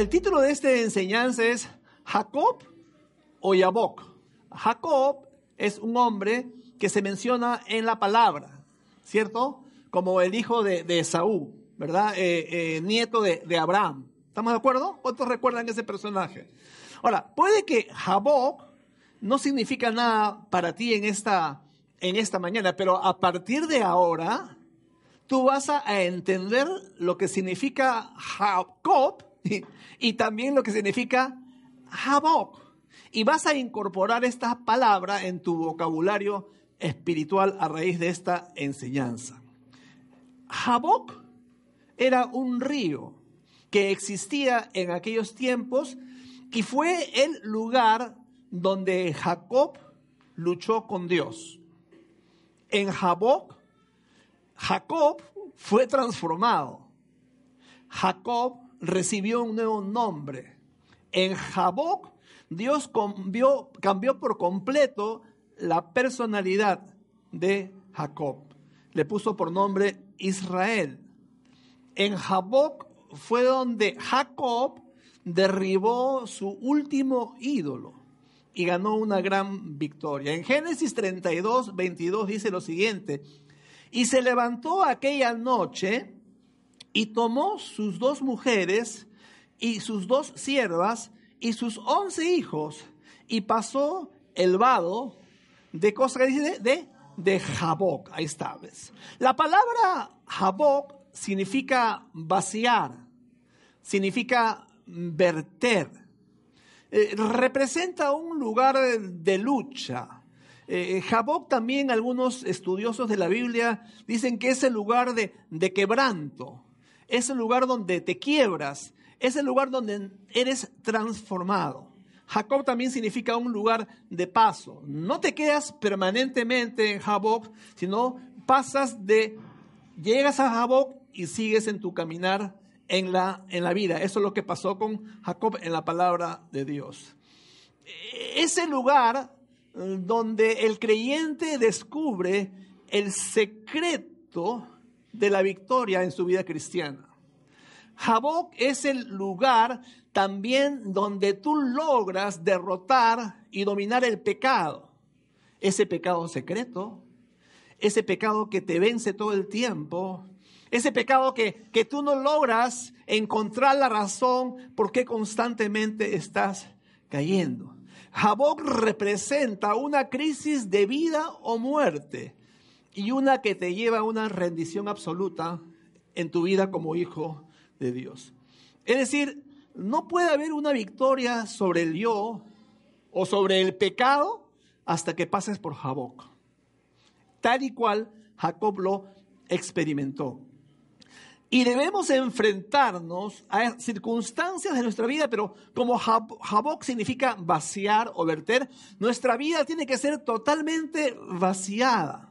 El título de esta enseñanza es Jacob o Yabok. Jacob es un hombre que se menciona en la palabra, ¿cierto? Como el hijo de, de Esaú, ¿verdad? Eh, eh, nieto de, de, Abraham. ¿Estamos de acuerdo? ¿Cuántos recuerdan ese personaje? Ahora, puede que Jacob no significa nada para ti en esta, en esta mañana, pero a partir de ahora, tú vas a entender lo que significa Jacob y, también lo que significa Jaboc. Y vas a incorporar esta palabra en tu vocabulario espiritual a raíz de esta enseñanza. Jaboc era un río que existía en aquellos tiempos y fue el lugar donde Jacob luchó con Dios. En Jaboc, Jacob fue transformado. Jacob recibió un nuevo nombre. En Jaboc, Dios cambió, por completo la personalidad de Jacob. Le puso por nombre Israel. En Jaboc fue donde Jacob derribó su último ídolo y ganó una gran victoria. En Génesis 32, 22 dice lo siguiente, y se levantó aquella noche y tomó sus dos mujeres y sus dos siervas y sus once hijos y pasó el vado de que dice de, de Jaboc. Ahí está, ¿ves? La palabra Jaboc significa vaciar, significa verter, eh, representa un lugar de lucha. Eh, Jaboc también algunos estudiosos de la Biblia dicen que es el lugar de, de quebranto, es el lugar donde te quiebras, es el lugar donde eres transformado. Jacob también significa un lugar de paso. No te quedas permanentemente en Jaboc, sino pasas de, llegas a Jaboc y sigues en tu caminar en la, en la vida. Eso es lo que pasó con Jacob en la palabra de Dios. Ese lugar eh, donde el creyente descubre el secreto de la victoria en su vida cristiana. Jaboc es el lugar también donde tú logras derrotar y dominar el pecado. Ese pecado secreto, ese pecado que te vence todo el tiempo, ese pecado que, que tú no logras encontrar la razón por qué constantemente estás cayendo. Jaboc representa una crisis de vida o muerte y una que te lleva a una rendición absoluta en tu vida como hijo de Dios. Es decir, no puede haber una victoria sobre el yo o sobre el pecado hasta que pases por Jaboc. Tal y cual Jacob lo experimentó. Y debemos enfrentarnos a circunstancias de nuestra vida, pero como Jaboc significa vaciar o verter, nuestra vida tiene que ser totalmente vaciada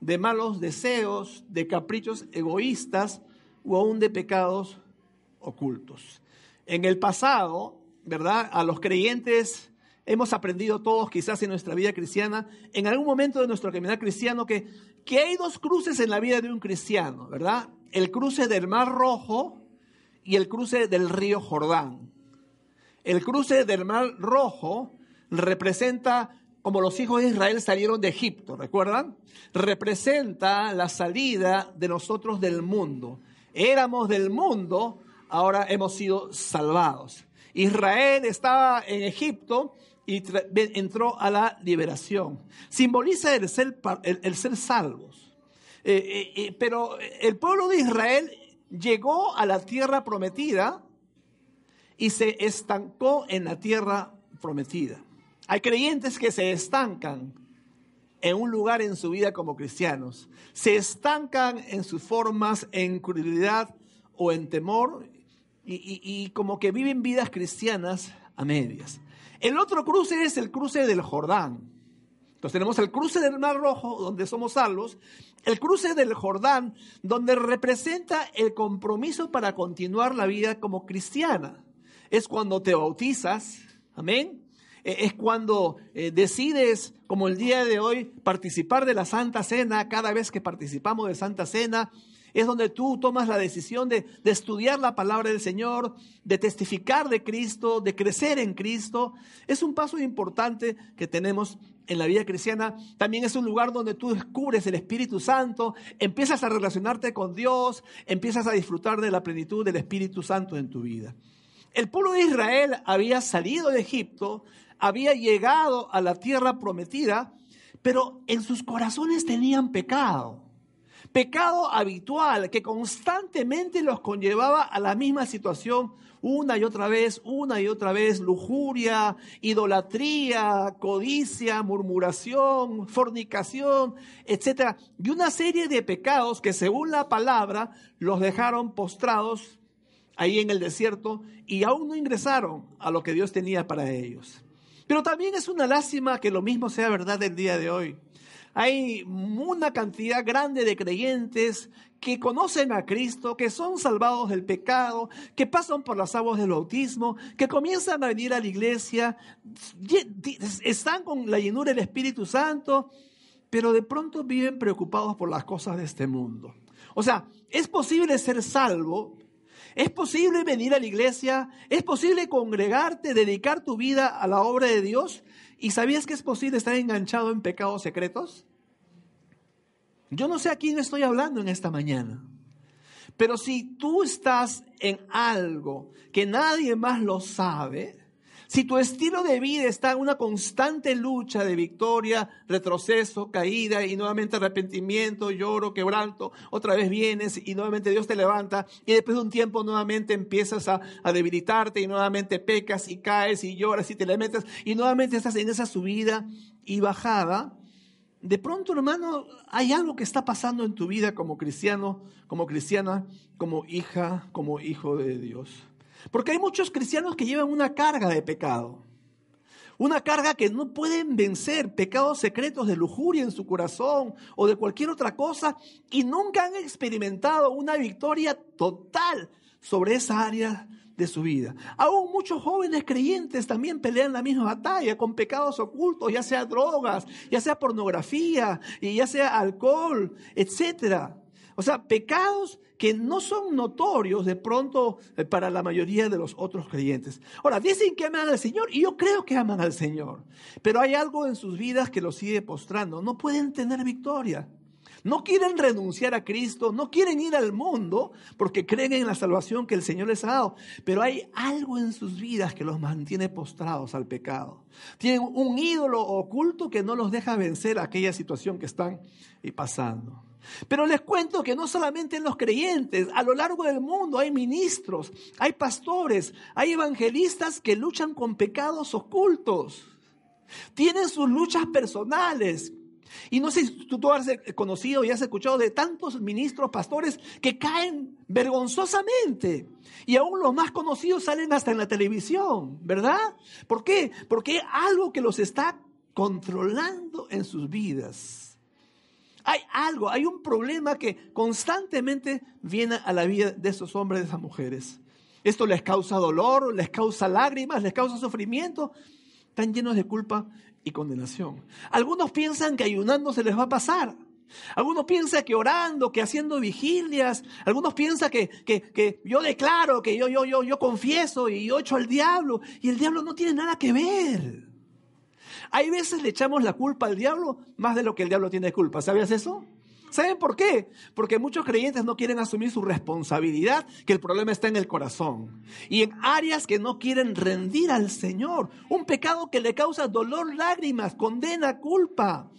de malos deseos, de caprichos egoístas o aún de pecados ocultos. En el pasado, ¿verdad? A los creyentes hemos aprendido todos, quizás en nuestra vida cristiana, en algún momento de nuestro caminar cristiano, que, que hay dos cruces en la vida de un cristiano, ¿verdad? el cruce del Mar Rojo y el cruce del río Jordán. El cruce del Mar Rojo representa como los hijos de Israel salieron de Egipto, ¿recuerdan? Representa la salida de nosotros del mundo. Éramos del mundo, ahora hemos sido salvados. Israel estaba en Egipto y entró a la liberación. Simboliza el ser, el ser salvos. Eh, eh, eh, pero el pueblo de Israel llegó a la tierra prometida y se estancó en la tierra prometida. Hay creyentes que se estancan en un lugar en su vida como cristianos. Se estancan en sus formas, en crueldad o en temor y, y como que viven vidas cristianas a medias. El otro cruce es el cruce del Jordán. Entonces tenemos el cruce del Mar Rojo, donde somos salvos, el cruce del Jordán, donde representa el compromiso para continuar la vida como cristiana. Es cuando te bautizas, amén. E, es cuando eh, decides, como el día de hoy, participar de la Santa Cena. Cada vez que participamos de Santa Cena, es donde tú tomas la decisión de, de, estudiar la palabra del Señor, de testificar de Cristo, de crecer en Cristo. Es un paso importante que tenemos en la vida cristiana. También es un lugar donde tú descubres el Espíritu Santo, empiezas a relacionarte con Dios, empiezas a disfrutar de la plenitud del Espíritu Santo en tu vida. El pueblo de Israel había salido de Egipto, había llegado a la tierra prometida, pero en sus corazones tenían pecado pecado habitual que constantemente los conllevaba a la misma situación una y otra vez, una y otra vez, lujuria, idolatría, codicia, murmuración, fornicación, etc. Y una serie de pecados que según la palabra los dejaron postrados ahí en el desierto y aún no ingresaron a lo que Dios tenía para ellos. Pero también es una lástima que lo mismo sea verdad el día de hoy. Hay una cantidad grande de creyentes que conocen a Cristo, que son salvados del pecado, que pasan por las aguas del bautismo, que comienzan a venir a la iglesia, están con la llenura del Espíritu Santo, pero de pronto viven preocupados por las cosas de este mundo. O sea, es posible ser salvo, es posible venir a la iglesia, es posible congregarte, dedicar tu vida a la obra de Dios. ¿Y sabías que es posible estar enganchado en pecados secretos? Yo no sé a quién estoy hablando en esta mañana, pero si tú estás en algo que nadie más lo sabe, si tu estilo de vida está en una constante lucha de victoria, retroceso, caída y nuevamente arrepentimiento, lloro, quebranto, otra vez vienes y nuevamente Dios te levanta y después de un tiempo nuevamente empiezas a, a debilitarte y nuevamente pecas y caes y lloras y te lamentas y nuevamente estás en esa subida y bajada, de pronto, hermano, hay algo que está pasando en tu vida como cristiano, como cristiana, como hija, como hijo de Dios. Porque hay muchos cristianos que llevan una carga de pecado. Una carga que no pueden vencer, pecados secretos de lujuria en su corazón o de cualquier otra cosa, y nunca han experimentado una victoria total sobre esa área de su vida. Aún muchos jóvenes creyentes también pelean la misma batalla con pecados ocultos, ya sea drogas, ya sea pornografía, ya sea alcohol, etcétera. O sea, pecados que no son notorios de pronto eh, para la mayoría de los otros creyentes. Ahora, dicen que aman al Señor y yo creo que aman al Señor, pero hay algo en sus vidas que los sigue postrando. No pueden tener victoria. No quieren renunciar a Cristo, no quieren ir al mundo porque creen en la salvación que el Señor les ha dado. Pero hay algo en sus vidas que los mantiene postrados al pecado. Tienen un ídolo oculto que no los deja vencer aquella situación que están eh, pasando. Pero les cuento que no solamente en los creyentes, a lo largo del mundo hay ministros, hay pastores, hay evangelistas que luchan con pecados ocultos. Tienen sus luchas personales, y no sé si tú, has conocido y has escuchado de tantos ministros, pastores que caen vergonzosamente. Y aún los más conocidos salen hasta en la televisión, ¿verdad? ¿Por qué? Porque hay algo que los está controlando en sus vidas. Hay algo, hay un problema que constantemente viene a la vida de esos hombres, de esas mujeres. Esto les causa dolor, les causa lágrimas, les causa sufrimiento. Están llenos de culpa y condenación. Algunos piensan que ayunando se les va a pasar. Algunos piensan que orando, que haciendo vigilias. Algunos piensan que, que, yo declaro, que yo, yo, yo, yo confieso y yo echo al diablo. Y el diablo no tiene nada que ver. Hay veces le echamos la culpa al diablo más de lo que el diablo tiene culpa. ¿Sabías eso? ¿Saben por qué? Porque muchos creyentes no quieren asumir su responsabilidad, que el problema está en el corazón. Y en áreas que no quieren rendir al Señor. Un pecado que le causa dolor, lágrimas, condena, culpa.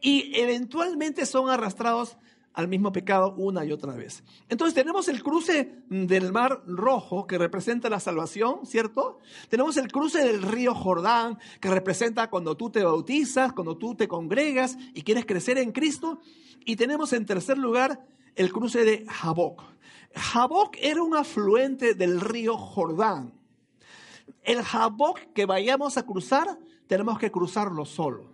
Y eventualmente son arrastrados al mismo pecado una y otra vez. Entonces tenemos el cruce del mar rojo que representa la salvación, ¿cierto? Tenemos el cruce del río Jordán que representa cuando tú te bautizas, cuando tú te congregas y quieres crecer en Cristo. Y tenemos en tercer lugar el cruce de Jaboc. Jaboc era un afluente del río Jordán. El Jaboc que vayamos a cruzar, tenemos que cruzarlo solo.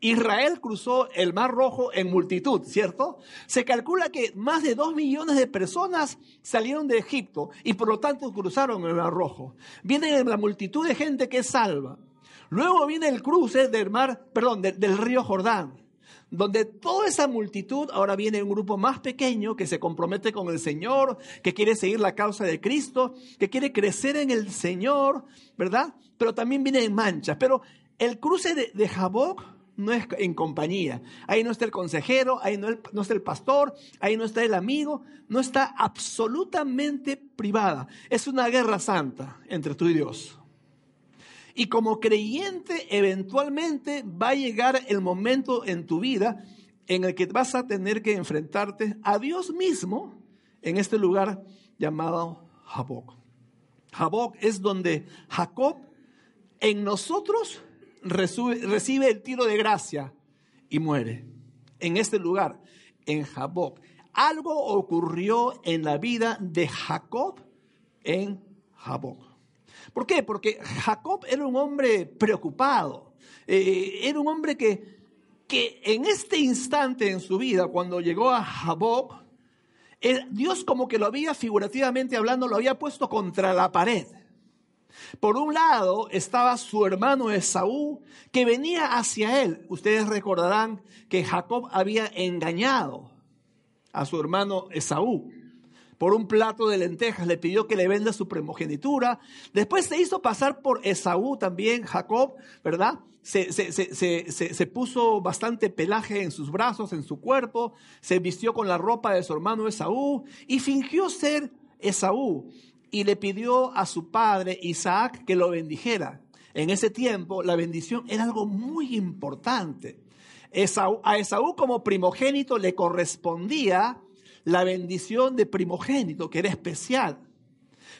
Israel cruzó el Mar Rojo en multitud, ¿cierto? Se calcula que más de dos millones de personas salieron de Egipto y por lo tanto cruzaron el Mar Rojo. Viene la multitud de gente que es salva. Luego viene el cruce del mar, perdón, del río Jordán, donde toda esa multitud, ahora viene un grupo más pequeño que se compromete con el Señor, que quiere seguir la causa de Cristo, que quiere crecer en el Señor, ¿verdad? Pero también viene en manchas. Pero el cruce de, de Jaboc no es en compañía. Ahí no está el consejero, ahí no, está el pastor, ahí no está el amigo, no está absolutamente privada. Es una guerra santa entre tú y Dios. Y como creyente, eventualmente va a llegar el momento en tu vida en el que vas a tener que enfrentarte a Dios mismo en este lugar llamado Jaboc. Jaboc es donde Jacob en nosotros recibe el tiro de gracia y muere. En este lugar, en Jaboc. Algo ocurrió en la vida de Jacob en Jaboc. ¿Por qué? Porque Jacob era un hombre preocupado. Eh, era un hombre que, que en este instante en su vida, cuando llegó a Jaboc, Dios como que lo había figurativamente hablando, lo había puesto contra la pared. Por un lado estaba su hermano Esaú, que venía hacia él. Ustedes recordarán que Jacob había engañado a su hermano Esaú. Por un plato de lentejas le pidió que le venda su primogenitura. Después se hizo pasar por Esaú también, Jacob, ¿verdad? Se, se, puso bastante pelaje en sus brazos, en su cuerpo, se vistió con la ropa de su hermano Esaú y fingió ser Esaú y le pidió a su padre Isaac que lo bendijera. En ese tiempo la bendición era algo muy importante. a Esaú como primogénito le correspondía la bendición de primogénito, que era especial.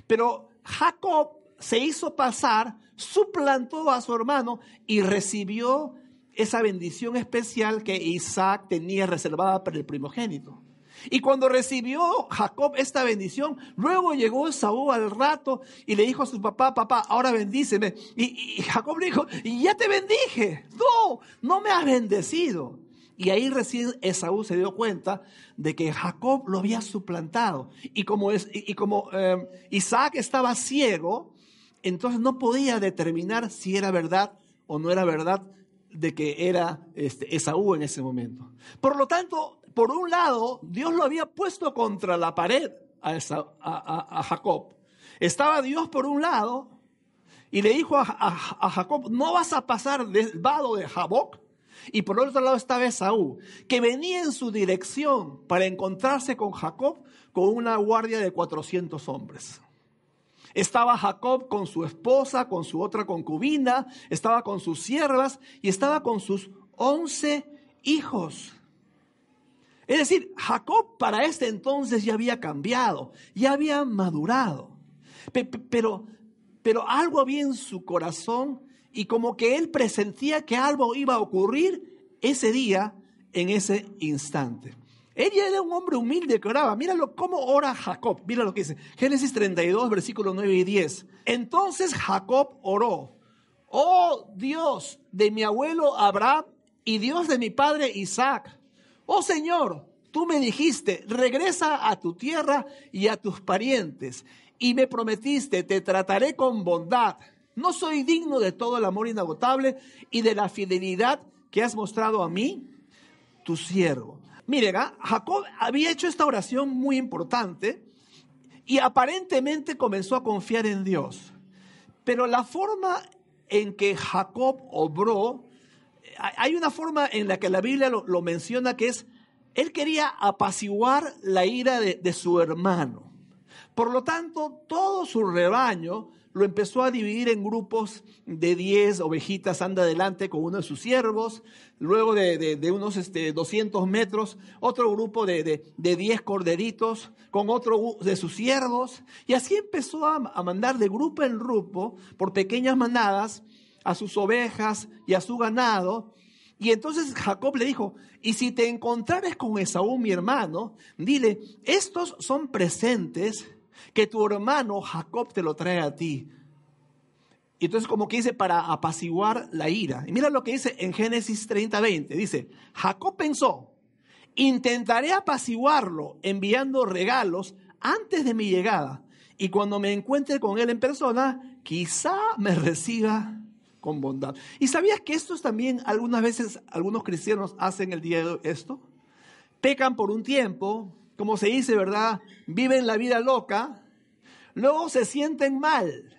Pero Jacob se hizo pasar, suplantó a su hermano y recibió esa bendición especial que Isaac tenía reservada para el primogénito. Y cuando recibió Jacob esta bendición, luego llegó Saúl al rato y le dijo a su papá, papá, ahora bendíceme. Y, Jacob le dijo, y ya te bendije. No, no me has bendecido. Y ahí recién Esaú se dio cuenta de que Jacob lo había suplantado. Y como, es, como eh, Isaac estaba ciego, entonces no podía determinar si era verdad o no era verdad de que era este, Esaú en ese momento. Por lo tanto, por un lado, Dios lo había puesto contra la pared a, Jacob. Estaba Dios por un lado y le dijo a, Jacob, no vas a pasar del vado de Jaboc. Y por otro lado estaba Esaú, que venía en su dirección para encontrarse con Jacob con una guardia de 400 hombres. Estaba Jacob con su esposa, con su otra concubina, estaba con sus siervas y estaba con sus once hijos. Es decir, Jacob para este entonces ya había cambiado, ya había madurado. Pero, pero algo había en su corazón y como que él presentía que algo iba a ocurrir ese día, en ese instante. Ella era un hombre humilde que oraba. Míralo cómo ora Jacob. Mira lo que dice. Génesis 32, versículos 9 y 10. Entonces Jacob oró. Oh Dios de mi abuelo Abraham y Dios de mi padre Isaac oh Señor, tú me dijiste, regresa a tu tierra y a tus parientes, y me prometiste, te trataré con bondad. No soy digno de todo el amor inagotable y de la fidelidad que has mostrado a mí, tu siervo. Miren. Jacob había hecho esta oración muy importante y aparentemente comenzó a confiar en Dios. Pero la forma en que Jacob obró hay una forma en la que la Biblia lo, menciona que es, él quería apaciguar la ira de, su hermano. Por lo tanto, todo su rebaño lo empezó a dividir en grupos de 10 ovejitas, anda adelante con uno de sus siervos, luego de, unos este, 200 metros, otro grupo de, de, 10 corderitos con otro de sus siervos, y así empezó a, a mandar de grupo en grupo, por pequeñas manadas, a sus ovejas y a su ganado, y entonces Jacob le dijo, y si te encontrares con Esaú, mi hermano, dile, estos son presentes que tu hermano Jacob te lo trae a ti. Y entonces como que dice, para apaciguar la ira. Y mira lo que dice en Génesis 30, 20. Dice, Jacob pensó, intentaré apaciguarlo enviando regalos antes de mi llegada. Y cuando me encuentre con él en persona, quizá me reciba con bondad. ¿Y sabías que esto también algunas veces algunos cristianos hacen el día de esto? Pecan por un tiempo, como se dice, ¿verdad? Viven la vida loca, luego se sienten mal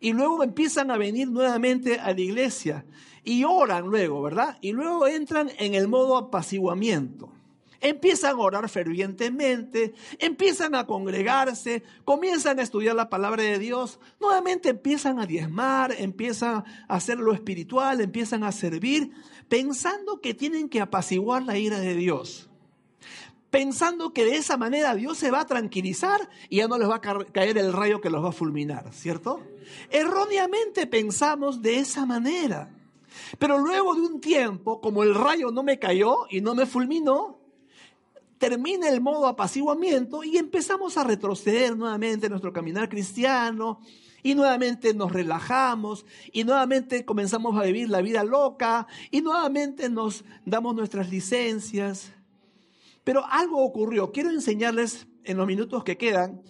y luego empiezan a venir nuevamente a la iglesia y oran luego, ¿verdad? Y luego entran en el modo apaciguamiento. Empiezan a orar fervientemente, empiezan a congregarse, comienzan a estudiar la palabra de Dios, nuevamente empiezan a diezmar, empiezan a hacer lo espiritual, empiezan a servir, pensando que tienen que apaciguar la ira de Dios. Pensando que de esa manera Dios se va a tranquilizar y ya no les va a caer el rayo que los va a fulminar, ¿cierto? Erróneamente pensamos de esa manera. Pero luego de un tiempo, como el rayo no me cayó y no me fulminó, termina el modo apaciguamiento y empezamos a retroceder nuevamente en nuestro caminar cristiano y nuevamente nos relajamos y nuevamente comenzamos a vivir la vida loca y nuevamente nos damos nuestras licencias. Pero algo ocurrió. Quiero enseñarles en los minutos que quedan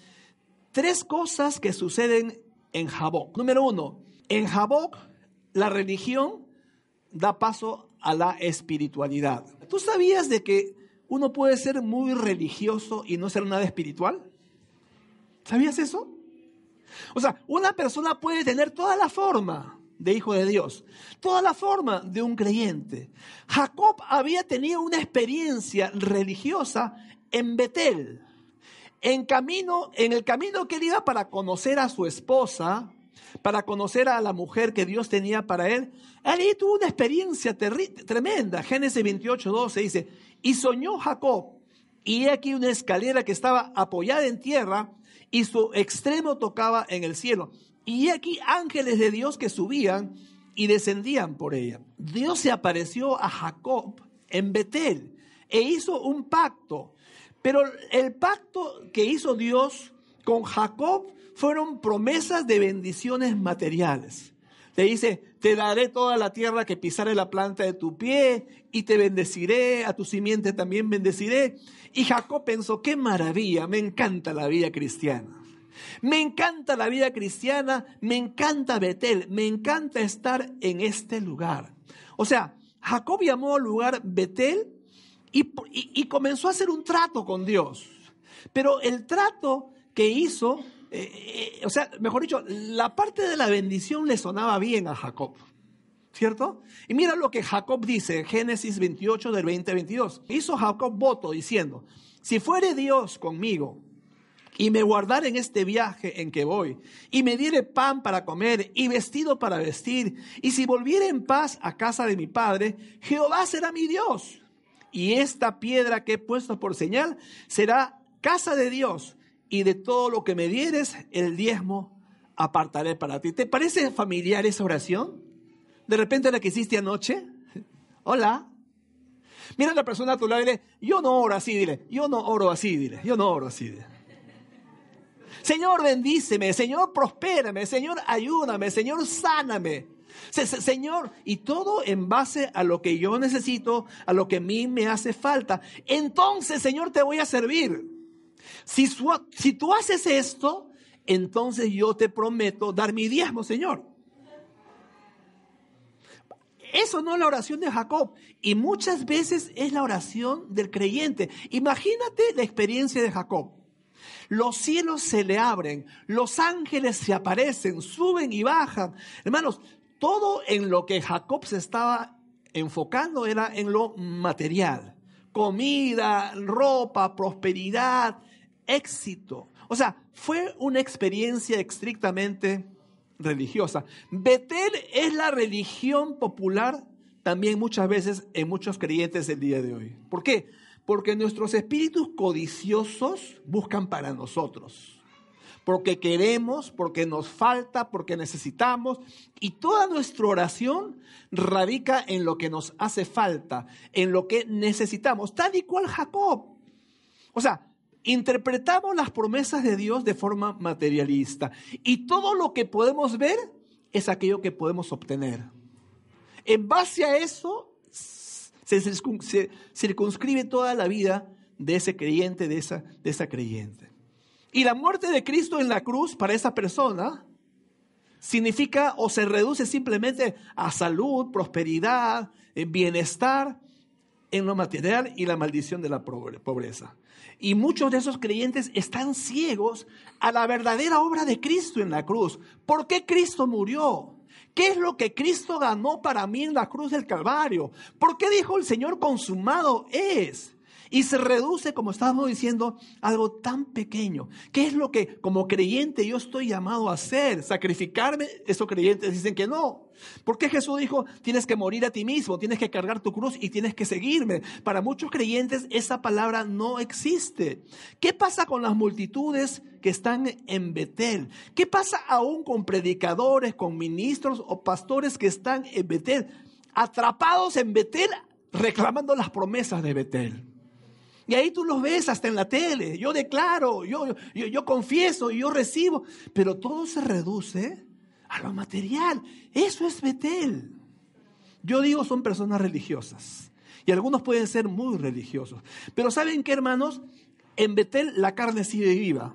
tres cosas que suceden en Jaboc. Número uno, en Jaboc la religión da paso a la espiritualidad. ¿Tú sabías de que uno puede ser muy religioso y no ser nada espiritual. ¿Sabías eso? O sea, una persona puede tener toda la forma de hijo de Dios, toda la forma de un creyente. Jacob había tenido una experiencia religiosa en Betel. En camino, en el camino que él iba para conocer a su esposa, para conocer a la mujer que Dios tenía para él, él tuvo una experiencia tremenda. Génesis 28, 12 dice, y soñó Jacob, y he aquí una escalera que estaba apoyada en tierra, y su extremo tocaba en el cielo. Y aquí ángeles de Dios que subían y descendían por ella. Dios se apareció a Jacob en Betel e hizo un pacto. Pero el pacto que hizo Dios con Jacob fueron promesas de bendiciones materiales. Te dice, te daré toda la tierra que pisare la planta de tu pie y te bendeciré, a tu simiente también bendeciré. Y Jacob pensó, qué maravilla, me encanta la vida cristiana. Me encanta la vida cristiana, me encanta Betel, me encanta estar en este lugar. O sea, Jacob llamó al lugar Betel y, comenzó a hacer un trato con Dios. Pero el trato que hizo eh, eh, o sea, mejor dicho, la parte de la bendición le sonaba bien a Jacob. ¿Cierto? Y mira lo que Jacob dice Génesis 28 del 20 22. Hizo Jacob voto diciendo, si fuere Dios conmigo y me guardare en este viaje en que voy, y me diere pan para comer y vestido para vestir, y si volviere en paz a casa de mi padre, Jehová será mi Dios. Y esta piedra que he puesto por señal será casa de Dios y de todo lo que me dieres, el diezmo apartaré para ti. ¿Te parece familiar esa oración? De repente la que hiciste anoche. Hola. Mira la persona a tu lado y dile, yo no oro así, dile, yo no oro así, dile, yo no oro así. Dile. Señor, bendíceme, Señor, prospérame, Señor, ayúdame, Señor, sáname. Señor, y todo en base a lo que yo necesito, a lo que a mí me hace falta. Entonces, Señor, te voy a servir. Si, si tú haces esto, entonces yo te prometo dar mi diezmo, Señor. Eso no es la oración de Jacob. Y muchas veces es la oración del creyente. Imagínate la experiencia de Jacob. Los cielos se le abren, los ángeles se aparecen, suben y bajan. Hermanos, todo en lo que Jacob se estaba enfocando era en lo material. Comida, ropa, prosperidad, éxito. O sea, fue una experiencia estrictamente religiosa. Betel es la religión popular también muchas veces en muchos creyentes del día de hoy. ¿Por qué? Porque nuestros espíritus codiciosos buscan para nosotros. Porque queremos, porque nos falta, porque necesitamos. Y toda nuestra oración radica en lo que nos hace falta, en lo que necesitamos, tal y cual Jacob. O sea, interpretamos las promesas de Dios de forma materialista. Y todo lo que podemos ver es aquello que podemos obtener. En base a eso se circunscribe toda la vida de ese creyente, de esa, de esa creyente. Y la muerte de Cristo en la cruz para esa persona significa o se reduce simplemente a salud, prosperidad, eh, bienestar en lo material y la maldición de la pobreza. Y muchos de esos creyentes están ciegos a la verdadera obra de Cristo en la cruz. ¿Por qué Cristo murió? ¿Qué es lo que Cristo ganó para mí en la cruz del Calvario? ¿Por qué dijo el Señor consumado es? Y se reduce, como estábamos diciendo, algo tan pequeño. ¿Qué es lo que como creyente yo estoy llamado a hacer? ¿Sacrificarme? Esos creyentes dicen que no. Porque Jesús dijo, tienes que morir a ti mismo, tienes que cargar tu cruz y tienes que seguirme. Para muchos creyentes esa palabra no existe. ¿Qué pasa con las multitudes que están en Betel? ¿Qué pasa aún con predicadores, con ministros o pastores que están en Betel? Atrapados en Betel reclamando las promesas de Betel. Y ahí tú los ves hasta en la tele. Yo declaro, yo, yo, yo confieso, yo recibo. Pero todo se reduce a lo material. Eso es Betel. Yo digo, son personas religiosas. Y algunos pueden ser muy religiosos. Pero ¿saben qué, hermanos? En Betel la carne sigue viva.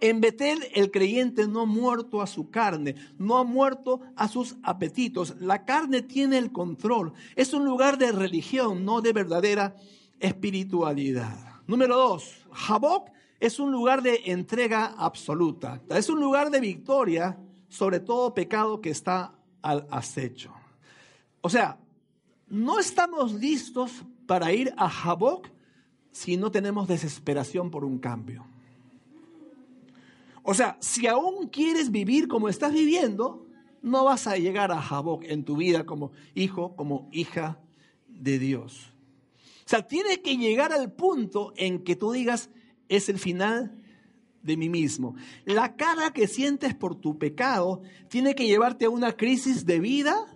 En Betel el creyente no ha muerto a su carne, no ha muerto a sus apetitos. La carne tiene el control. Es un lugar de religión, no de verdadera espiritualidad. Número dos, Jaboc es un lugar de entrega absoluta. Es un lugar de victoria sobre todo pecado que está al acecho. O sea, no estamos listos para ir a Jaboc si no tenemos desesperación por un cambio. O sea, si aún quieres vivir como estás viviendo, no vas a llegar a Jaboc en tu vida como hijo, como hija de Dios. Sea, tiene que llegar al punto en que tú digas, es el final de mí mismo. La cara que sientes por tu pecado tiene que llevarte a una crisis de vida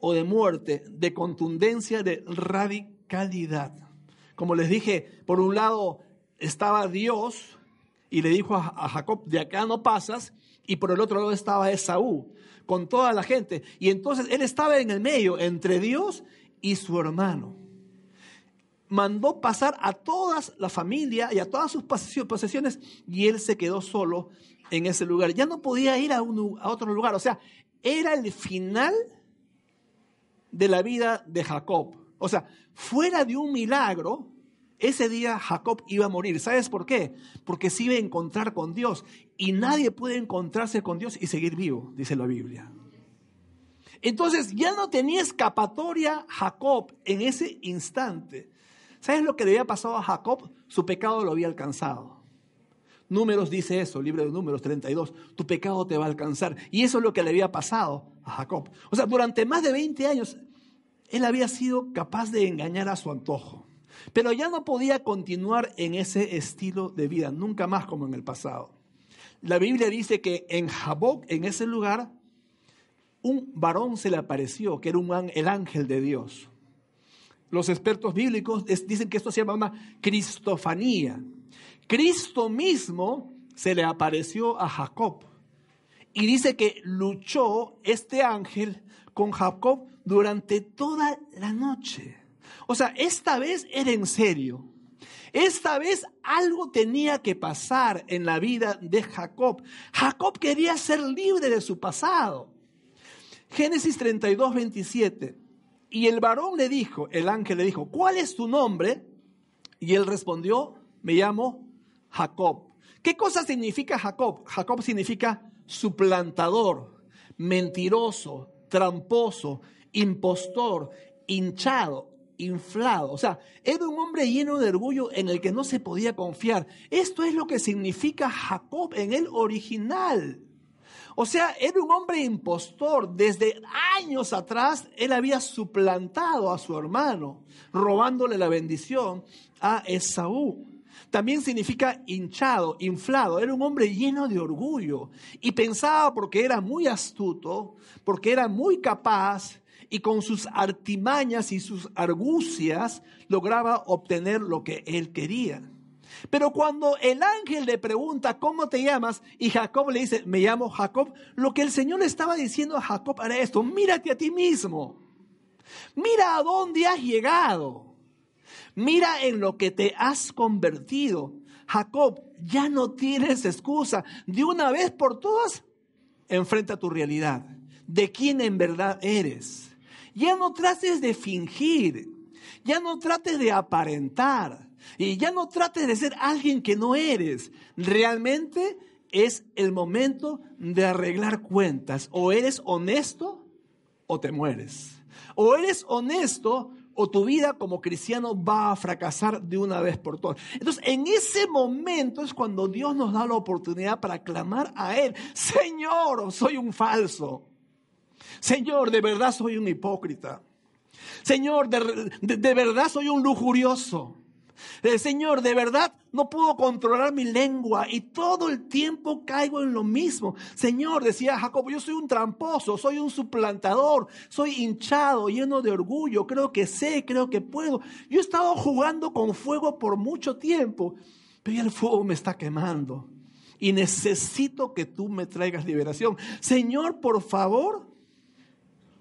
o de muerte, de contundencia, de radicalidad. Como les dije, por un lado estaba Dios y le dijo a, Jacob, de acá no pasas, y por el otro lado estaba Esaú, con toda la gente. Y entonces él estaba en el medio, entre Dios y su hermano mandó pasar a toda la familia y a todas sus posesiones y él se quedó solo en ese lugar. Ya no podía ir a, a otro lugar. O sea, era el final de la vida de Jacob. O sea, fuera de un milagro, ese día Jacob iba a morir. ¿Sabes por qué? Porque se iba a encontrar con Dios. Y nadie puede encontrarse con Dios y seguir vivo, dice la Biblia. Entonces ya no tenía escapatoria Jacob en ese instante. ¿Sabes lo que le había pasado a Jacob? Su pecado lo había alcanzado. Números dice eso, libro de Números 32, tu pecado te va a alcanzar. Y eso es lo que le había pasado a Jacob. O sea, durante más de 20 años, él había sido capaz de engañar a su antojo. Pero ya no podía continuar en ese estilo de vida, nunca más como en el pasado. La Biblia dice que en Jacob, en ese lugar, un varón se le apareció, que era un, el ángel de Dios. Los expertos bíblicos dicen que esto se llama cristofanía. Cristo mismo se le apareció a Jacob y dice que luchó este ángel con Jacob durante toda la noche. O sea, esta vez era en serio. Esta vez algo tenía que pasar en la vida de Jacob. Jacob quería ser libre de su pasado. Génesis 32, 27. Y el varón le dijo, el ángel le dijo, ¿cuál es tu nombre? Y él respondió, me llamo Jacob. ¿Qué cosa significa Jacob? Jacob significa suplantador, mentiroso, tramposo, impostor, hinchado, inflado. O sea, era un hombre lleno de orgullo en el que no se podía confiar. Esto es lo que significa Jacob en el original. O sea, era un hombre impostor. Desde años atrás, él había suplantado a su hermano, robándole la bendición a Esaú. También significa hinchado, inflado. Era un hombre lleno de orgullo y pensaba porque era muy astuto, porque era muy capaz y con sus artimañas y sus argucias lograba obtener lo que él quería. Pero cuando el ángel le pregunta, ¿cómo te llamas? Y Jacob le dice, me llamo Jacob, lo que el Señor estaba diciendo a Jacob era esto, mírate a ti mismo, mira a dónde has llegado. Mira en lo que te has convertido. Jacob, ya no tienes excusa. De una vez por todas, enfrenta tu realidad. De quién en verdad eres. Ya no trates de fingir. Ya no trates de aparentar. Y ya no trates de ser alguien que no eres. Realmente es el momento de arreglar cuentas. O eres honesto o te mueres. O eres honesto o tu vida como cristiano va a fracasar de una vez por todas. Entonces, en ese momento es cuando Dios nos da la oportunidad para clamar a Él, Señor, soy un falso. Señor, de verdad soy un hipócrita. Señor, de, de verdad soy un lujurioso. Señor, de verdad no puedo controlar mi lengua y todo el tiempo caigo en lo mismo. Señor, decía Jacob, yo soy un tramposo, soy un suplantador, soy hinchado, lleno de orgullo, creo que sé, creo que puedo. Yo he estado jugando con fuego por mucho tiempo, pero el fuego me está quemando y necesito que tú me traigas liberación. Señor, por favor,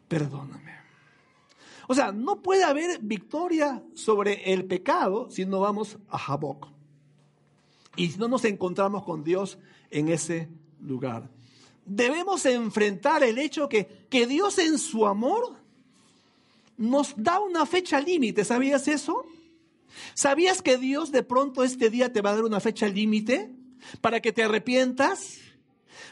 perdóname. O sea, no puede haber victoria sobre el pecado si no vamos a Jaboc. Y si no nos encontramos con Dios en ese lugar. Debemos enfrentar el hecho que, que Dios en su amor nos da una fecha límite. ¿Sabías eso? ¿Sabías que Dios de pronto este día te va a dar una fecha límite para que te arrepientas?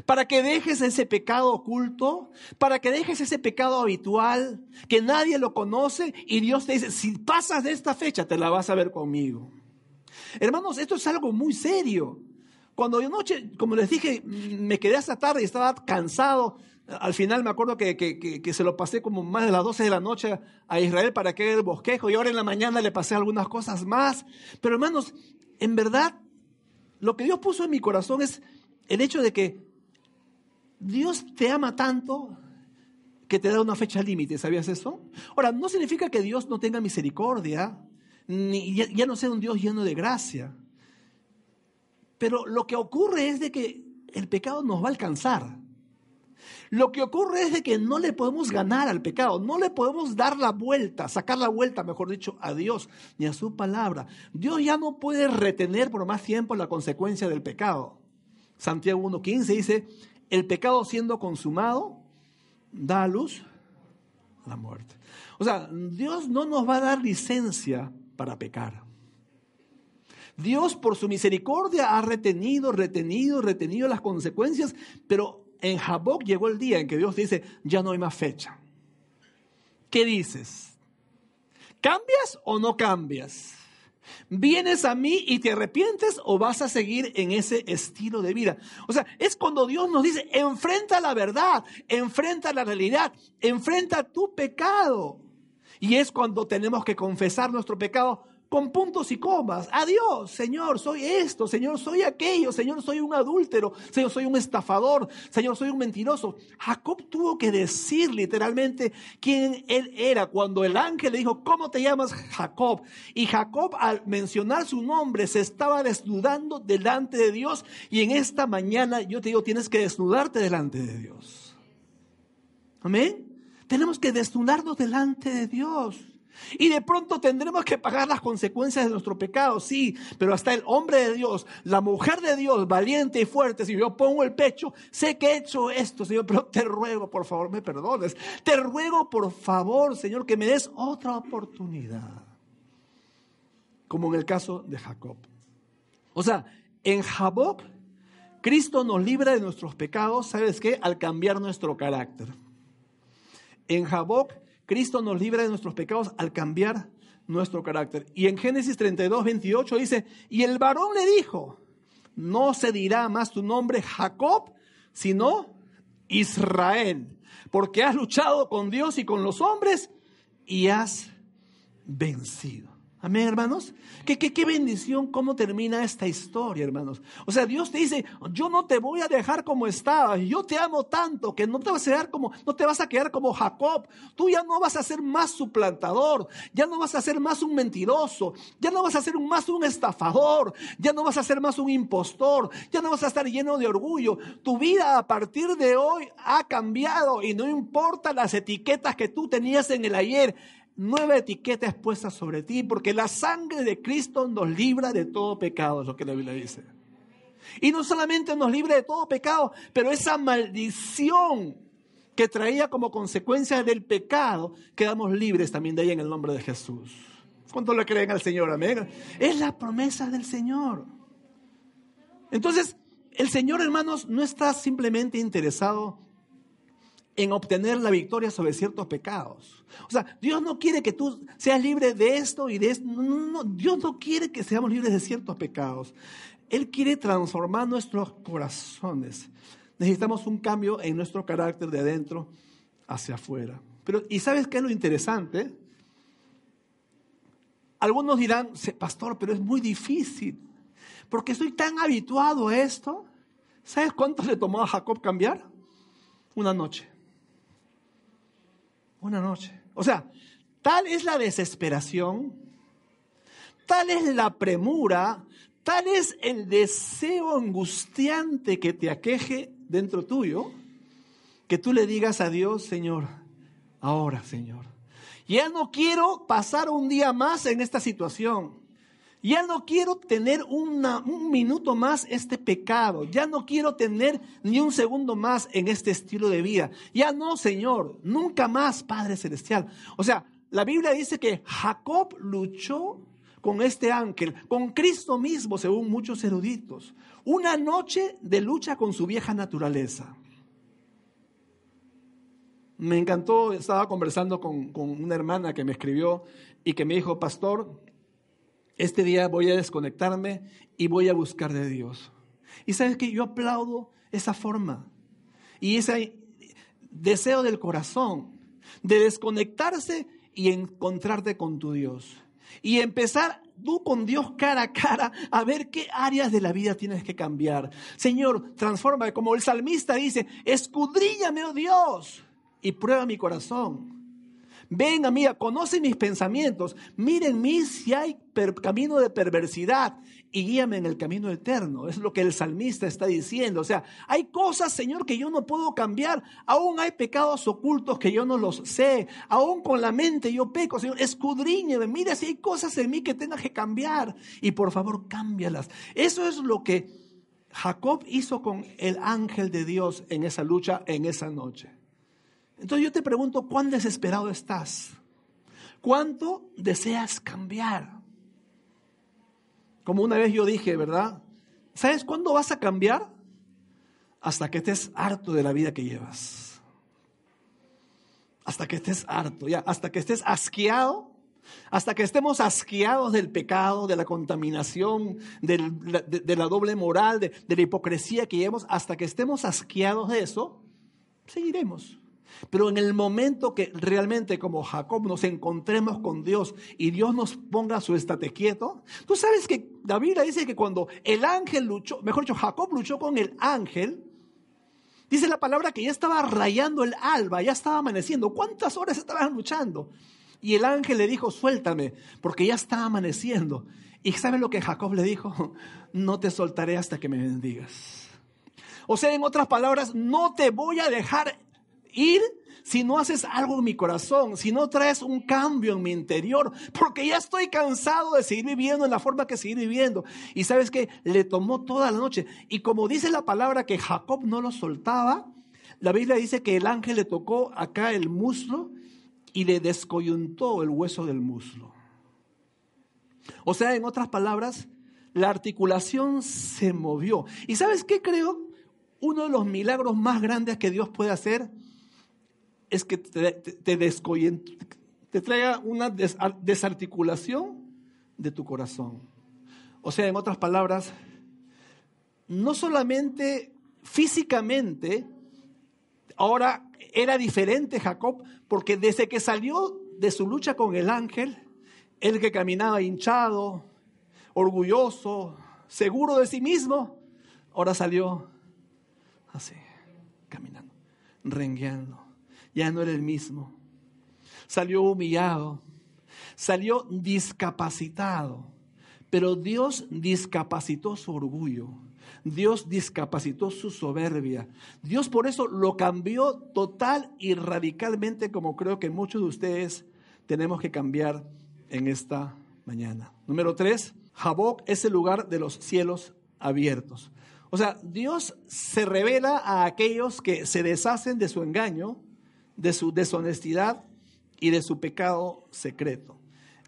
Para que dejes ese pecado oculto, para que dejes ese pecado habitual, que nadie lo conoce y Dios te dice, si pasas de esta fecha, te la vas a ver conmigo. Hermanos, esto es algo muy serio. Cuando yo noche, como les dije, me quedé hasta tarde y estaba cansado, al final me acuerdo que, que, se lo pasé como más de las 12 de la noche a Israel para que el bosquejo y ahora en la mañana le pasé algunas cosas más. Pero hermanos, en verdad, lo que Dios puso en mi corazón es el hecho de que Dios te ama tanto que te da una fecha límite, ¿sabías eso? Ahora, no significa que Dios no tenga misericordia, ni ya, no sea un Dios lleno de gracia. Pero lo que ocurre es de que el pecado nos va a alcanzar. Lo que ocurre es de que no le podemos ganar al pecado, no le podemos dar la vuelta, sacar la vuelta, mejor dicho, a Dios ni a su palabra. Dios ya no puede retener por más tiempo la consecuencia del pecado. Santiago 1.15 dice, el pecado siendo consumado da a luz la muerte. O sea, Dios no nos va a dar licencia para pecar. Dios por su misericordia ha retenido, retenido, retenido las consecuencias, pero en Jaboc llegó el día en que Dios dice, ya no hay más fecha. ¿Qué dices? ¿Cambias o no cambias? ¿Vienes a mí y te arrepientes o vas a seguir en ese estilo de vida? O sea, es cuando Dios nos dice, enfrenta la verdad, enfrenta la realidad, enfrenta tu pecado. Y es cuando tenemos que confesar nuestro pecado con puntos y comas. Adiós, Señor, soy esto, Señor, soy aquello, Señor, soy un adúltero, Señor, soy un estafador, Señor, soy un mentiroso. Jacob tuvo que decir literalmente quién él era cuando el ángel le dijo, ¿cómo te llamas Jacob? Y Jacob al mencionar su nombre se estaba desnudando delante de Dios y en esta mañana yo te digo, tienes que desnudarte delante de Dios. Amén. Tenemos que desnudarnos delante de Dios. Y de pronto tendremos que pagar las consecuencias de nuestro pecado, sí, pero hasta el hombre de Dios, la mujer de Dios, valiente y fuerte, si yo pongo el pecho, sé que he hecho esto, Señor, pero te ruego, por favor, me perdones. Te ruego, por favor, Señor, que me des otra oportunidad. Como en el caso de Jacob. O sea, en Jacob, Cristo nos libra de nuestros pecados, ¿sabes qué? Al cambiar nuestro carácter. En Jacob, Cristo nos libra de nuestros pecados al cambiar nuestro carácter. Y en Génesis 32, 28 dice, y el varón le dijo, no se dirá más tu nombre Jacob, sino Israel, porque has luchado con Dios y con los hombres y has vencido. Amén, hermanos. ¿Qué, qué, bendición cómo termina esta historia, hermanos. O sea, Dios te dice, yo no te voy a dejar como estabas. Yo te amo tanto que no te vas a quedar como, no te vas a quedar como Jacob. Tú ya no vas a ser más suplantador. Ya no vas a ser más un mentiroso. Ya no vas a ser más un estafador. Ya no vas a ser más un impostor. Ya no vas a estar lleno de orgullo. Tu vida a partir de hoy ha cambiado y no importa las etiquetas que tú tenías en el ayer nueva etiqueta puesta sobre ti, porque la sangre de Cristo nos libra de todo pecado, es lo que la Biblia dice. Y no solamente nos libra de todo pecado, pero esa maldición que traía como consecuencia del pecado, quedamos libres también de ella en el nombre de Jesús. ¿Cuánto le creen al Señor? Amén. Es la promesa del Señor. Entonces, el Señor, hermanos, no está simplemente interesado en obtener la victoria sobre ciertos pecados. O sea, Dios no quiere que tú seas libre de esto y de esto. No, no. Dios no quiere que seamos libres de ciertos pecados. Él quiere transformar nuestros corazones. Necesitamos un cambio en nuestro carácter de adentro hacia afuera. Pero, ¿y sabes qué es lo interesante? Algunos dirán, pastor, pero es muy difícil, porque estoy tan habituado a esto. ¿Sabes cuánto le tomó a Jacob cambiar? Una noche una noche. O sea, tal es la desesperación, tal es la premura, tal es el deseo angustiante que te aqueje dentro tuyo, que tú le digas a Dios, Señor, ahora, Señor, ya no quiero pasar un día más en esta situación. Ya no quiero tener un minuto más este pecado. Ya no quiero tener ni un segundo más en este estilo de vida. Ya no, Señor. Nunca más, Padre Celestial. O sea, la Biblia dice que Jacob luchó con este ángel, con Cristo mismo, según muchos eruditos. Una noche de lucha con su vieja naturaleza. Me encantó, estaba conversando con, con una hermana que me escribió y que me dijo, pastor, este día voy a desconectarme y voy a buscar de Dios. Y sabes que yo aplaudo esa forma y ese deseo del corazón de desconectarse y encontrarte con tu Dios. Y empezar tú con Dios cara a cara a ver qué áreas de la vida tienes que cambiar. Señor, transforma, como el salmista dice, escudriñame, oh Dios, y prueba mi corazón Ven a mí, conoce mis pensamientos, miren mí si hay camino de perversidad y guíame en el camino eterno. Es lo que el salmista está diciendo. O sea, hay cosas, Señor, que yo no puedo cambiar. Aún hay pecados ocultos que yo no los sé. Aún con la mente yo peco, Señor. Escudriñeme, mira si hay cosas en mí que tenga que cambiar. Y por favor, cámbialas. Eso es lo que Jacob hizo con el ángel de Dios en esa lucha, en esa noche. Entonces yo te pregunto, ¿cuán desesperado estás? ¿Cuánto deseas cambiar? Como una vez yo dije, ¿verdad? ¿Sabes cuándo vas a cambiar? Hasta que estés harto de la vida que llevas. Hasta que estés harto, ya, hasta que estés asqueado, hasta que estemos asqueados del pecado, de la contaminación, de, la doble moral, de, de la hipocresía que llevamos, hasta que estemos asqueados de eso, seguiremos. Pero en el momento que realmente como Jacob nos encontremos con Dios y Dios nos ponga su estate quieto, tú sabes que la Biblia dice que cuando el ángel luchó, mejor dicho, Jacob luchó con el ángel, dice la palabra que ya estaba rayando el alba, ya estaba amaneciendo. ¿Cuántas horas estaban luchando? Y el ángel le dijo, suéltame, porque ya está amaneciendo. ¿Y sabes lo que Jacob le dijo? No te soltaré hasta que me bendigas. O sea, en otras palabras, no te voy a dejar ir si no haces algo en mi corazón, si no traes un cambio en mi interior, porque ya estoy cansado de seguir viviendo en la forma que seguir viviendo. Y sabes que le tomó toda la noche. Y como dice la palabra que Jacob no lo soltaba, la Biblia dice que el ángel le tocó acá el muslo y le descoyuntó el hueso del muslo. O sea, en otras palabras, la articulación se movió. ¿Y sabes qué creo? Uno de los milagros más grandes que Dios puede hacer es que te, te, traiga una desarticulación de tu corazón. O sea, en otras palabras, no solamente físicamente Ahora era diferente Jacob porque desde que salió de su lucha con el ángel, el que caminaba hinchado, orgulloso, seguro de sí mismo, ahora salió así, caminando, rengueando. Ya no era el mismo. Salió humillado, salió discapacitado, pero Dios discapacitó su orgullo. Dios discapacitó su soberbia. Dios por eso lo cambió total y radicalmente como creo que muchos de ustedes tenemos que cambiar en esta mañana. Número tres, Jaboc es el lugar de los cielos abiertos. O sea, Dios se revela a aquellos que se deshacen de su engaño, de su deshonestidad y de su pecado secreto.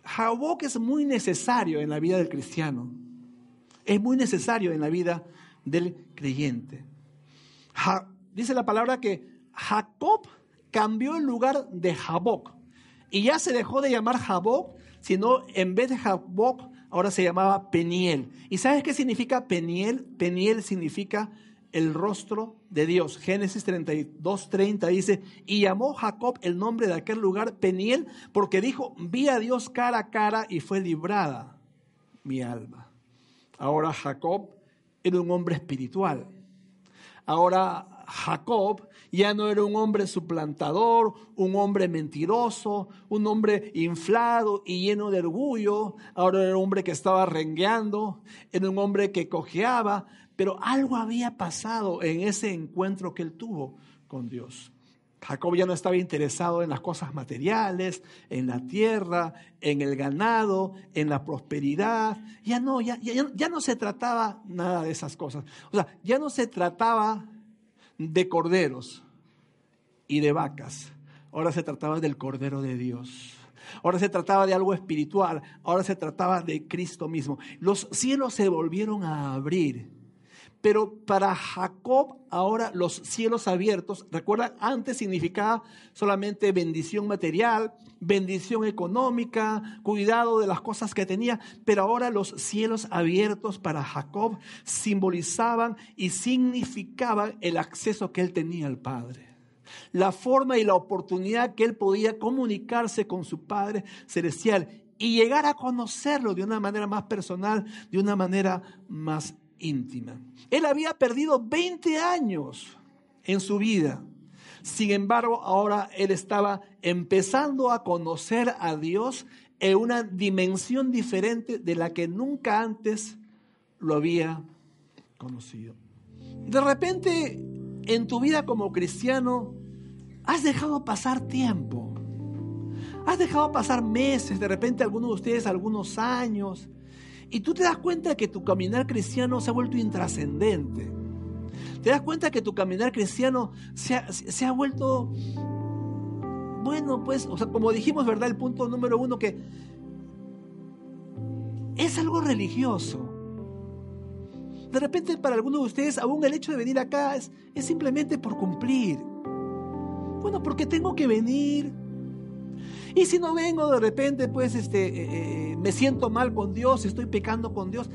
Jaboc es muy necesario en la vida del cristiano. Es muy necesario en la vida del creyente. dice la palabra que Jacob cambió el lugar de Jaboc y ya se dejó de llamar Jaboc, sino en vez de Jaboc ahora se llamaba Peniel. ¿Y sabes qué significa Peniel? Peniel significa el rostro de Dios. Génesis 32, 30 dice, y llamó Jacob el nombre de aquel lugar Peniel, porque dijo, vi a Dios cara a cara y fue librada mi alma. Ahora Jacob era un hombre espiritual. Ahora Jacob ya no era un hombre suplantador, un hombre mentiroso, un hombre inflado y lleno de orgullo. Ahora era un hombre que estaba rengueando, era un hombre que cojeaba, pero algo había pasado en ese encuentro que él tuvo con Dios. Jacob ya no estaba interesado en las cosas materiales, en la tierra, en el ganado, en la prosperidad. Ya no, ya, ya, no se trataba nada de esas cosas. O sea, ya no se trataba de corderos y de vacas. Ahora se trataba del Cordero de Dios. Ahora se trataba de algo espiritual. Ahora se trataba de Cristo mismo. Los cielos se volvieron a abrir pero para Jacob ahora los cielos abiertos, recuerda, antes significaba solamente bendición material, bendición económica, cuidado de las cosas que tenía, pero ahora los cielos abiertos para Jacob simbolizaban y significaban el acceso que él tenía al Padre. La forma y la oportunidad que él podía comunicarse con su Padre Celestial y llegar a conocerlo de una manera más personal, de una manera más íntima. Él había perdido 20 años en su vida. Sin embargo, ahora él estaba empezando a conocer a Dios en una dimensión diferente de la que nunca antes lo había conocido. De repente, en tu vida como cristiano, has dejado pasar tiempo. Has dejado pasar meses, de repente algunos de ustedes algunos años. Y tú te das cuenta que tu caminar cristiano se ha vuelto intrascendente. Te das cuenta que tu caminar cristiano se ha, vuelto, bueno, pues, o sea, como dijimos, ¿verdad? El punto número uno que es algo religioso. De repente para algunos de ustedes aún el hecho de venir acá es, es simplemente por cumplir. Bueno, porque tengo que venir, y si no vengo de repente, pues este, eh, eh, me siento mal con Dios, estoy pecando con Dios.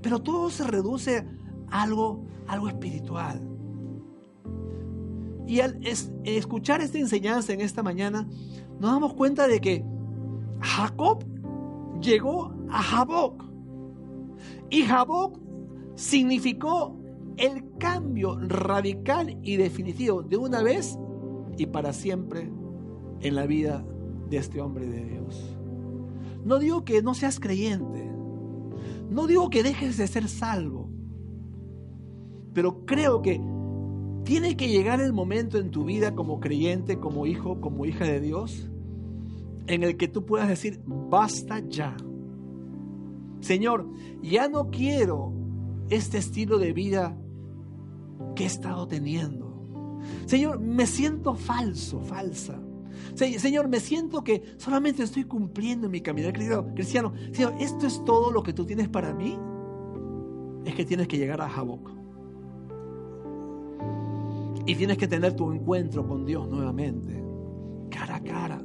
Pero todo se reduce a algo, algo espiritual. Y al escuchar esta enseñanza en esta mañana, nos damos cuenta de que Jacob llegó a Jaboc. Y Jaboc significó el cambio radical y definitivo de una vez y para siempre en la vida de este hombre de Dios. No digo que no seas creyente, no digo que dejes de ser salvo, pero creo que tiene que llegar el momento en tu vida como creyente, como hijo, como hija de Dios, en el que tú puedas decir, basta ya. Señor, ya no quiero este estilo de vida que he estado teniendo. Señor, me siento falso, falsa. Señor, me siento que solamente estoy cumpliendo mi caminar cristiano. Señor, ¿esto es todo lo que tú tienes para mí? Es que tienes que llegar a Jaboc. Y tienes que tener tu encuentro con Dios nuevamente, cara a cara,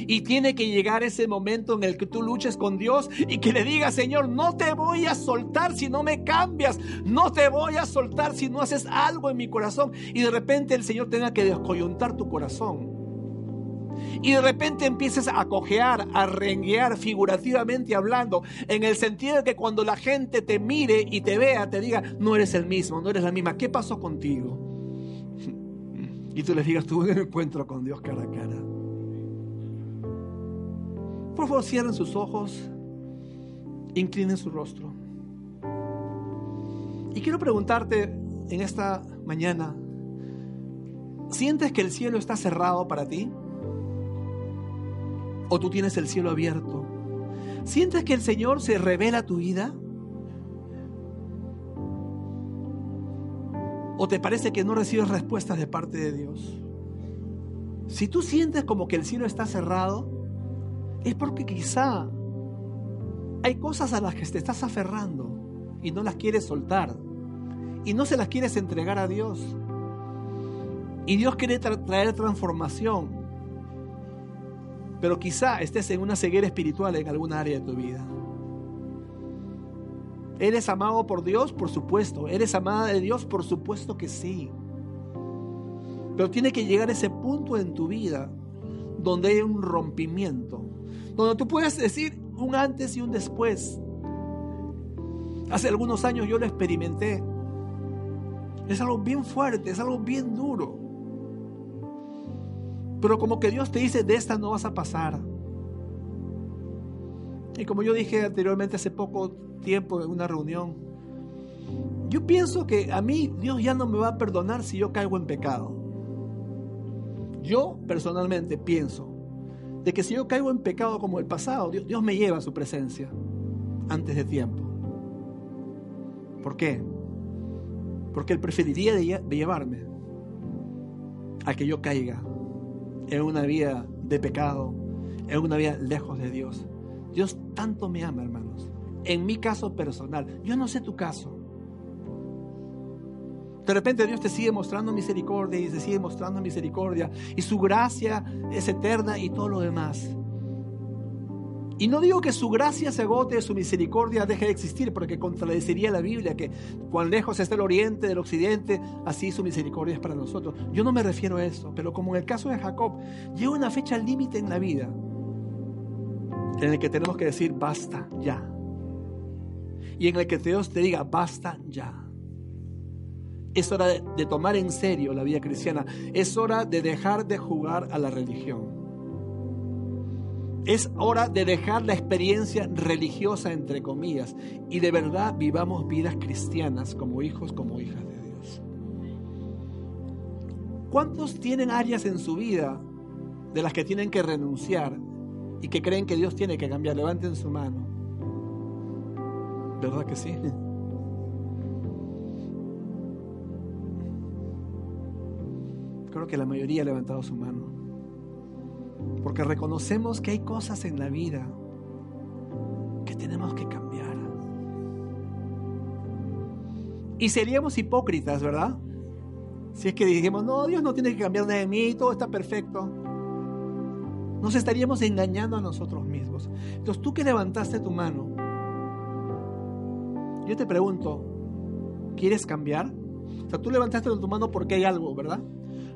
Y tiene que llegar ese momento en el que tú luches con Dios y que le digas, Señor, no te voy a soltar si no me cambias, no te voy a soltar si no haces algo en mi corazón. Y de repente el Señor tenga que descoyuntar tu corazón. Y de repente empieces a cojear, a renguear figurativamente hablando, en el sentido de que cuando la gente te mire y te vea, te diga, no eres el mismo, no eres la misma, ¿qué pasó contigo? Y tú les digas, tuve un encuentro con Dios cara a cara. Por favor, cierren sus ojos, inclinen su rostro. Y quiero preguntarte en esta mañana, ¿sientes que el cielo está cerrado para ti? ¿O tú tienes el cielo abierto? ¿Sientes que el Señor se revela tu vida? ¿O te parece que no recibes respuestas de parte de Dios? Si tú sientes como que el cielo está cerrado, es porque quizá hay cosas a las que te estás aferrando y no las quieres soltar y no se las quieres entregar a Dios. Y Dios quiere traer transformación, pero quizá estés en una ceguera espiritual en alguna área de tu vida. ¿Eres amado por Dios? Por supuesto. ¿Eres amada de Dios? Por supuesto que sí. Pero tiene que llegar ese punto en tu vida donde hay un rompimiento, donde tú puedes decir un antes y un después. Hace algunos años yo lo experimenté. Es algo bien fuerte, es algo bien duro. Pero como que Dios te dice, de esta no vas a pasar. Y como yo dije anteriormente hace poco tiempo en una reunión, yo pienso que a mí Dios ya no me va a perdonar si yo caigo en pecado. Yo personalmente pienso de que si yo caigo en pecado como el pasado, Dios, me lleva a su presencia antes de tiempo. ¿Por qué? Porque Él preferiría de, llevarme a que yo caiga en una vida de pecado, en una vida lejos de Dios. Dios tanto me ama, hermanos. En mi caso personal, yo no sé tu caso. De repente Dios te sigue mostrando misericordia y te sigue mostrando misericordia y su gracia es eterna y todo lo demás. Y no digo que su gracia se agote, su misericordia deje de existir, porque contradeciría la Biblia que cuán lejos está el oriente del occidente, así su misericordia es para nosotros. Yo no me refiero a eso, pero como en el caso de Jacob, llega una fecha límite en la vida en el que tenemos que decir basta ya. Y en el que Dios te diga basta ya. Es hora de, tomar en serio la vida cristiana. Es hora de dejar de jugar a la religión. Es hora de dejar la experiencia religiosa, entre comillas, y de verdad vivamos vidas cristianas como hijos, como hijas de Dios. ¿Cuántos tienen áreas en su vida de las que tienen que renunciar y que creen que Dios tiene que cambiar? Levanten su mano. ¿Verdad que sí? Creo que la mayoría ha levantado su mano. Porque reconocemos que hay cosas en la vida que tenemos que cambiar. Y seríamos hipócritas, ¿verdad? Si es que dijimos, no, Dios no tiene que cambiar nada de mí, todo está perfecto. Nos estaríamos engañando a nosotros mismos. Entonces, tú que levantaste tu mano, yo te pregunto, ¿quieres cambiar? O sea, tú levantaste tu mano porque hay algo, ¿verdad?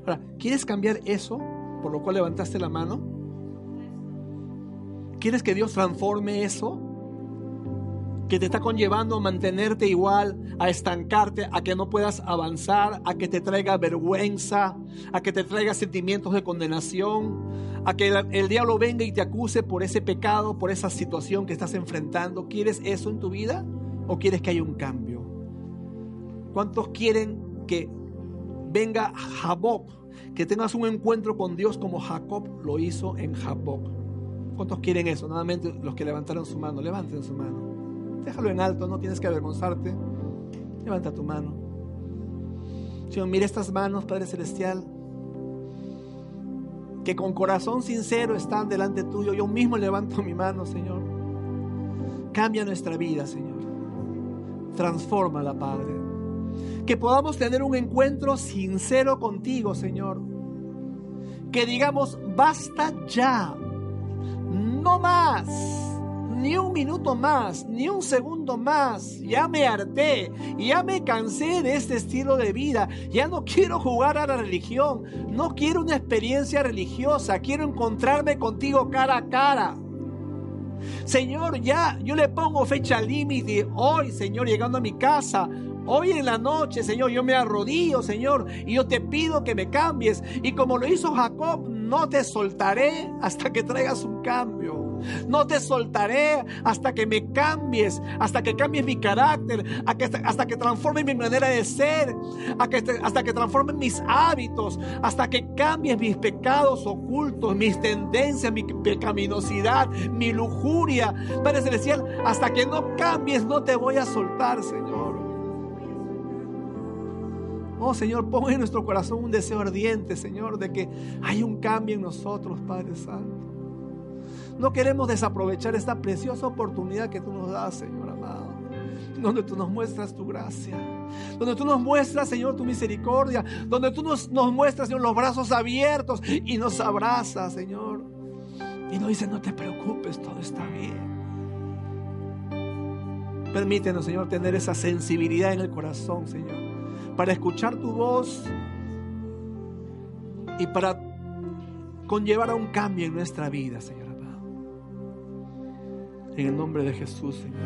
Ahora, ¿quieres cambiar eso por lo cual levantaste la mano? ¿Quieres que Dios transforme eso? Que te está conllevando a mantenerte igual, a estancarte, a que no puedas avanzar, a que te traiga vergüenza, a que te traiga sentimientos de condenación, a que el, el diablo venga y te acuse por ese pecado, por esa situación que estás enfrentando. ¿Quieres eso en tu vida o quieres que haya un cambio? ¿Cuántos quieren que venga Jacob, que tengas un encuentro con Dios como Jacob lo hizo en Jacob. ¿Cuántos quieren eso? Nuevamente los que levantaron su mano, levanten su mano. Déjalo en alto, no tienes que avergonzarte. Levanta tu mano. Señor, mira estas manos, Padre Celestial, que con corazón sincero están delante tuyo. Yo mismo levanto mi mano, Señor. Cambia nuestra vida, Señor. Transfórmala, Padre. Que podamos tener un encuentro sincero contigo, Señor. que digamos, basta ya, no más, ni un minuto más, ni un segundo más, ya me harté, ya me cansé de este estilo de vida, ya no quiero jugar a la religión, no quiero una experiencia religiosa, quiero encontrarme contigo cara a cara. Señor, ya yo le pongo fecha límite hoy, Señor, llegando a mi casa. Hoy en la noche, Señor, yo me arrodillo, Señor, y yo te pido que me cambies. Y como lo hizo Jacob, no te soltaré hasta que traigas un cambio. No te soltaré hasta que me cambies, hasta que cambies mi carácter, hasta que transformes mi manera de ser, hasta que transformes mis hábitos, hasta que cambies mis pecados ocultos, mis tendencias, mi pecaminosidad, mi lujuria. Padre Celestial, hasta que no cambies, no te voy a soltar, Señor. Oh Señor, pon en nuestro corazón un deseo ardiente, Señor, de que hay un cambio en nosotros, Padre Santo. No queremos desaprovechar esta preciosa oportunidad que tú nos das, Señor amado. Donde tú nos muestras tu gracia. Donde tú nos muestras, Señor, tu misericordia. Donde tú nos, nos muestras, Señor, los brazos abiertos y nos abrazas, Señor. Y nos dice, no te preocupes, todo está bien. Permítenos, Señor, tener esa sensibilidad en el corazón, Señor, para escuchar tu voz y para conllevar a un cambio en nuestra vida, Señor. En el nombre de Jesús, Señor.